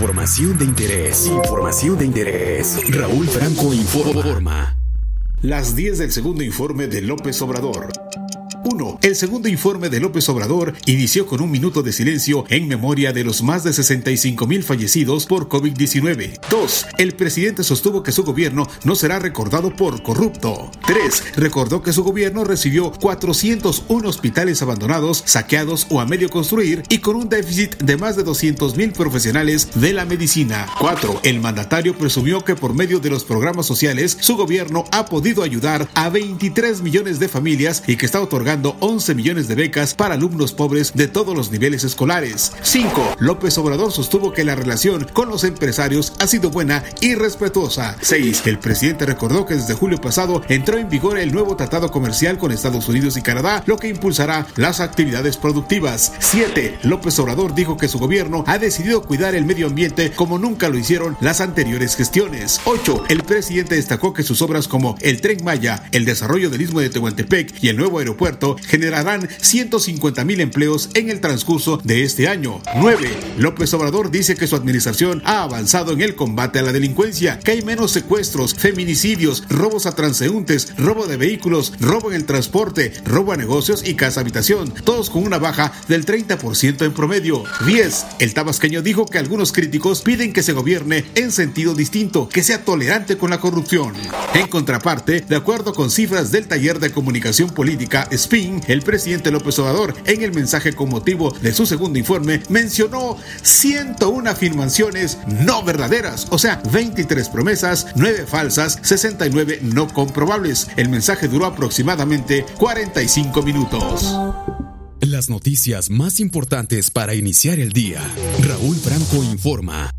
Información de interés. Información de interés. Raúl Franco informa. Las 10 del segundo informe de López Obrador. 1. El segundo informe de López Obrador inició con un minuto de silencio en memoria de los más de 65 mil fallecidos por COVID-19. 2. El presidente sostuvo que su gobierno no será recordado por corrupto. 3. Recordó que su gobierno recibió 401 hospitales abandonados, saqueados o a medio construir y con un déficit de más de 200 mil profesionales de la medicina. 4. El mandatario presumió que por medio de los programas sociales su gobierno ha podido ayudar a 23 millones de familias y que está otorgando 11 millones de becas para alumnos pobres de todos los niveles escolares. 5. López Obrador sostuvo que la relación con los empresarios ha sido buena y respetuosa. 6. El presidente recordó que desde julio pasado entró en vigor el nuevo tratado comercial con Estados Unidos y Canadá, lo que impulsará las actividades productivas. 7. López Obrador dijo que su gobierno ha decidido cuidar el medio ambiente como nunca lo hicieron las anteriores gestiones. 8. El presidente destacó que sus obras como el Tren Maya, el desarrollo del Istmo de Tehuantepec y el nuevo aeropuerto generarán 150 mil empleos en el transcurso de este año. 9. López Obrador dice que su administración ha avanzado en el combate a la delincuencia, que hay menos secuestros, feminicidios, robos a transeúntes, robo de vehículos, robo en el transporte, robo a negocios y casa habitación, todos con una baja del 30% en promedio. 10. El tabasqueño dijo que algunos críticos piden que se gobierne en sentido distinto, que sea tolerante con la corrupción. En contraparte, de acuerdo con cifras del taller de comunicación política SPIN, el presidente López Obrador, en el mensaje con motivo de su segundo informe, mencionó 101 afirmaciones no verdaderas, o sea, 23 promesas, 9 falsas, 69 no comprobables. El mensaje duró aproximadamente 45 minutos. Las noticias más importantes para iniciar el día. Raúl Franco informa.